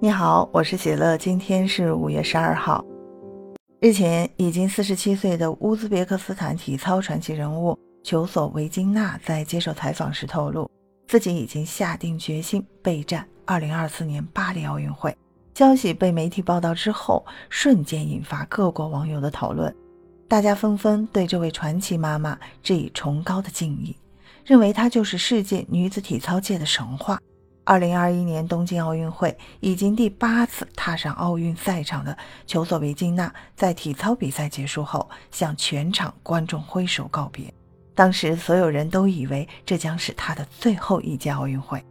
你好，我是喜乐。今天是五月十二号。日前，已经四十七岁的乌兹别克斯坦体操传奇人物球索维金娜在接受采访时透露，自己已经下定决心备战二零二四年巴黎奥运会。消息被媒体报道之后，瞬间引发各国网友的讨论，大家纷纷对这位传奇妈妈致以崇高的敬意。认为她就是世界女子体操界的神话。二零二一年东京奥运会已经第八次踏上奥运赛场的球索维金娜，在体操比赛结束后向全场观众挥手告别。当时所有人都以为这将是她的最后一届奥运会。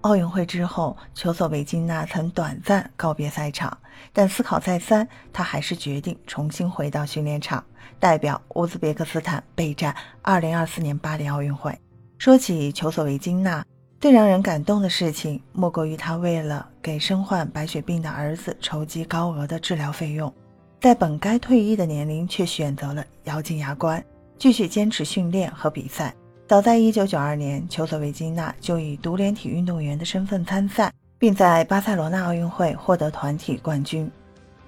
奥运会之后，球索维金娜曾短暂告别赛场，但思考再三，她还是决定重新回到训练场，代表乌兹别克斯坦备战2024年巴黎奥运会。说起球索维金娜，最让人感动的事情，莫过于他为了给身患白血病的儿子筹集高额的治疗费用，在本该退役的年龄，却选择了咬紧牙关，继续坚持训练和比赛。早在1992年，丘索维金娜就以独联体运动员的身份参赛，并在巴塞罗那奥运会获得团体冠军。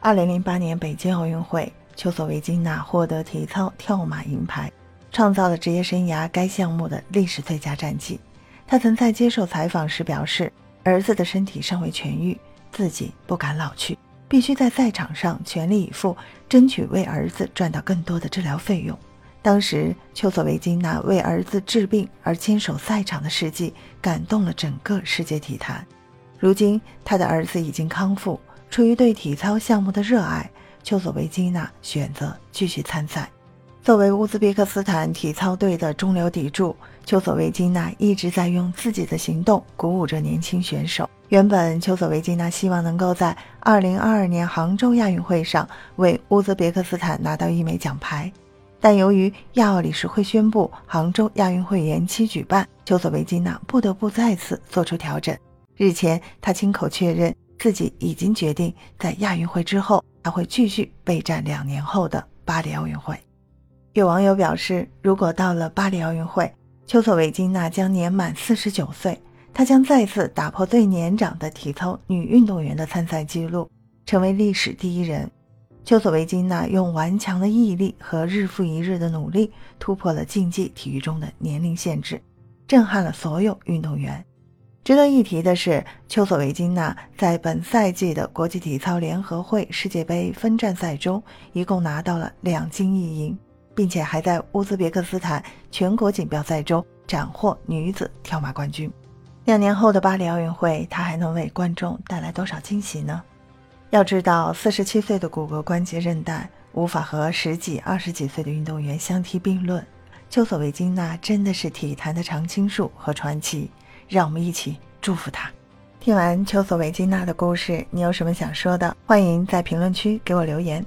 2008年北京奥运会，丘索维金娜获得体操跳马银牌，创造了职业生涯该项目的历史最佳战绩。他曾在接受采访时表示：“儿子的身体尚未痊愈，自己不敢老去，必须在赛场上全力以赴，争取为儿子赚到更多的治疗费用。”当时，丘索维金娜为儿子治病而坚守赛场的事迹，感动了整个世界体坛。如今，他的儿子已经康复，出于对体操项目的热爱，丘索维金娜选择继续参赛。作为乌兹别克斯坦体操队的中流砥柱，丘索维金娜一直在用自己的行动鼓舞着年轻选手。原本，丘索维金娜希望能够在2022年杭州亚运会上为乌兹别克斯坦拿到一枚奖牌。但由于亚奥理事会宣布杭州亚运会延期举办，丘索维金娜不得不再次做出调整。日前，她亲口确认自己已经决定在亚运会之后，还会继续备战两年后的巴黎奥运会。有网友表示，如果到了巴黎奥运会，丘索维金娜将年满四十九岁，她将再次打破最年长的体操女运动员的参赛纪录，成为历史第一人。丘索维金娜用顽强的毅力和日复一日的努力，突破了竞技体育中的年龄限制，震撼了所有运动员。值得一提的是，丘索维金娜在本赛季的国际体操联合会世界杯分站赛中，一共拿到了两金一银，并且还在乌兹别克斯坦全国锦标赛中斩获女子跳马冠军。两年后的巴黎奥运会，她还能为观众带来多少惊喜呢？要知道，四十七岁的骨骼关节韧带无法和十几、二十几岁的运动员相提并论。丘索维金娜真的是体坛的常青树和传奇，让我们一起祝福她。听完丘索维金娜的故事，你有什么想说的？欢迎在评论区给我留言。